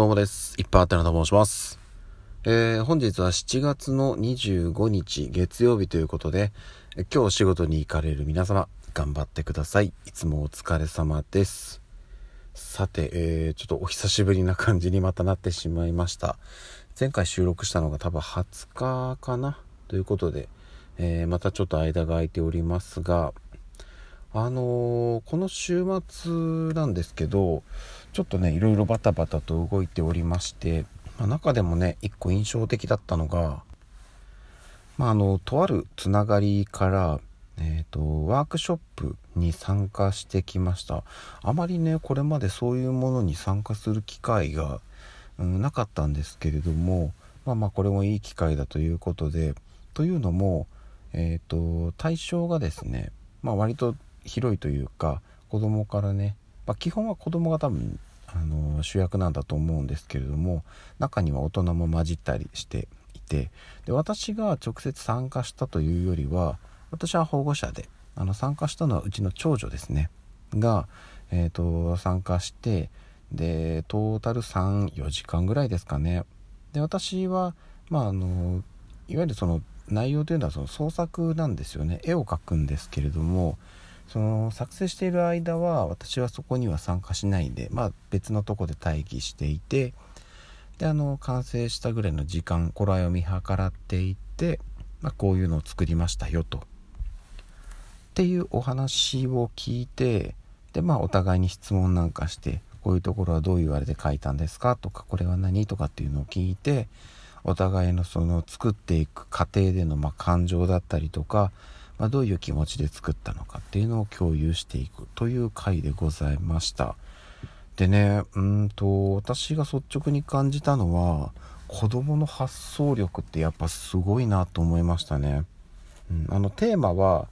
どうもです。いっぱいあってなと申します。えー、本日は7月の25日月曜日ということで、今日お仕事に行かれる皆様、頑張ってください。いつもお疲れ様です。さて、えー、ちょっとお久しぶりな感じにまたなってしまいました。前回収録したのが多分20日かな？ということで、えー、またちょっと間が空いておりますが、あのーこの週末なんですけどちょっとねいろいろバタバタと動いておりまして、まあ中でもね一個印象的だったのが、まあ、あのとあるつながりから、えー、とワークショップに参加してきました。あまりねこれまでそういうものに参加する機会が、うん、なかったんですけれどもまあまあこれもいい機会だということでというのも、えー、と対象がですね、まあ、割と広いというか子供からね、まあ、基本は子供が多分あの主役なんだと思うんですけれども中には大人も混じったりしていてで私が直接参加したというよりは私は保護者であの参加したのはうちの長女ですね。が、えー、と参加してでトータル34時間ぐらいですかね。で私はまああのいわゆるその内容というのはその創作なんですよね。絵を描くんですけれどもその作成している間は私はそこには参加しないで、まあ、別のとこで待機していてであの完成したぐらいの時間頃合いを見計らっていって、まあ、こういうのを作りましたよと。っていうお話を聞いてでまあお互いに質問なんかしてこういうところはどういうあれで書いたんですかとかこれは何とかっていうのを聞いてお互いのその作っていく過程でのま感情だったりとか、まあ、どういう気持ちで作ったのかっていうのを共有していくという回でございました。でねうんと私が率直に感じたのは子供の発想力ってやっぱすごいなと思いましたね、うん、あのテーマは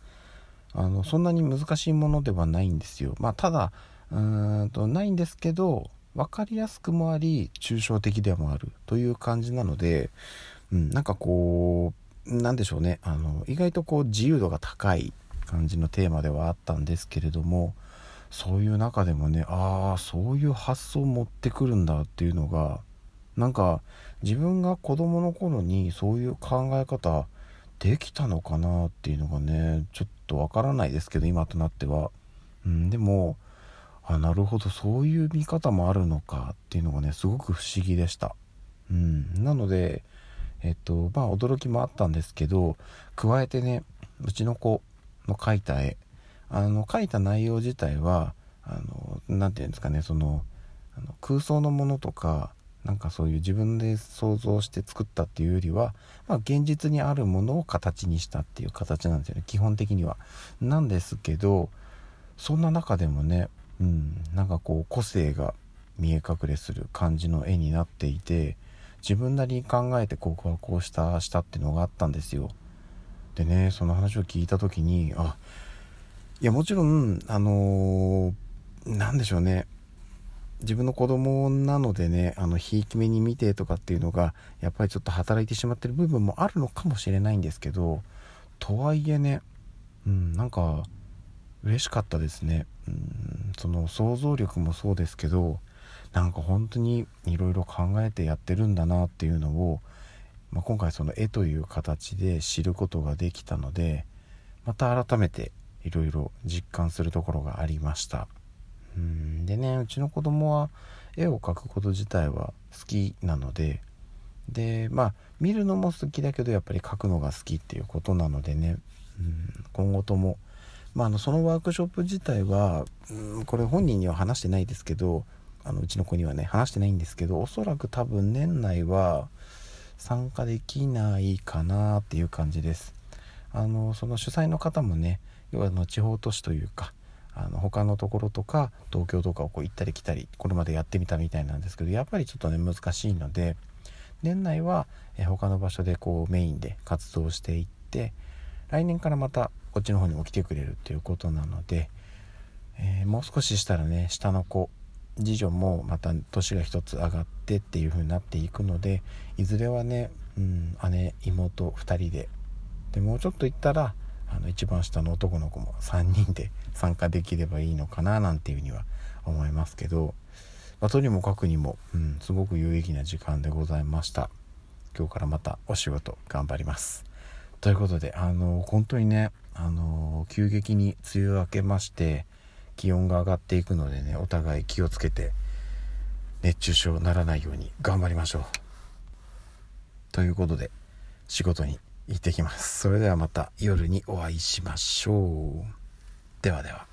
あのそんなに難しいものではないんですよ。まあただうーんとないんですけど分かりやすくもあり抽象的でもあるという感じなので、うん、なんかこうなんでしょうね。あの意外とこう自由度が高い感じのテーマではあったんですけれどもそういう中でもねああそういう発想を持ってくるんだっていうのがなんか自分が子供の頃にそういう考え方できたのかなっていうのがねちょっとわからないですけど今となっては、うん、でもあなるほどそういう見方もあるのかっていうのがねすごく不思議でした、うん、なのでえっとまあ驚きもあったんですけど加えてねうちの子の描いた絵あの描いた内容自体はあの何て言うんですかねそのあの空想のものとかなんかそういう自分で想像して作ったっていうよりは、まあ、現実にあるものを形にしたっていう形なんですよね基本的には。なんですけどそんな中でもね、うん、なんかこう個性が見え隠れする感じの絵になっていて自分なりに考えてここはこうしたしたっていうのがあったんですよ。でねその話を聞いた時にあいやもちろんあのー、なんでしょうね自分の子供なのでねあのひいき目に見てとかっていうのがやっぱりちょっと働いてしまってる部分もあるのかもしれないんですけどとはいえねうんなんか嬉しかったですねうんその想像力もそうですけどなんか本当にいろいろ考えてやってるんだなっていうのを、まあ、今回その絵という形で知ることができたのでまた改めていろいろ実感するところがありました。うんでねうちの子供は絵を描くこと自体は好きなのででまあ見るのも好きだけどやっぱり描くのが好きっていうことなのでねうん今後とも、まあ、あのそのワークショップ自体はうんこれ本人には話してないですけどあのうちの子にはね話してないんですけどおそらく多分年内は参加できないかなっていう感じです。あのその主催の方もね要はの地方都市というかあの他のところとか東京とかをこう行ったり来たりこれまでやってみたみたいなんですけどやっぱりちょっとね難しいので年内は他の場所でこうメインで活動していって来年からまたこっちの方にも来てくれるっていうことなので、えーもう少ししたらね下の子次女もまた年が一つ上がってっていう風になっていくのでいずれはね、うん、姉妹2人で。でもうちょっと行ったらあの一番下の男の子も3人で参加できればいいのかななんていうふうには思いますけどまあ、とにもかくにも、うん、すごく有意義な時間でございました。今日からまたお仕事頑張ります。ということであの本当にねあの急激に梅雨明けまして気温が上がっていくのでねお互い気をつけて熱中症ならないように頑張りましょう。ということで仕事に行ってきます。それではまた夜にお会いしましょう。ではでは。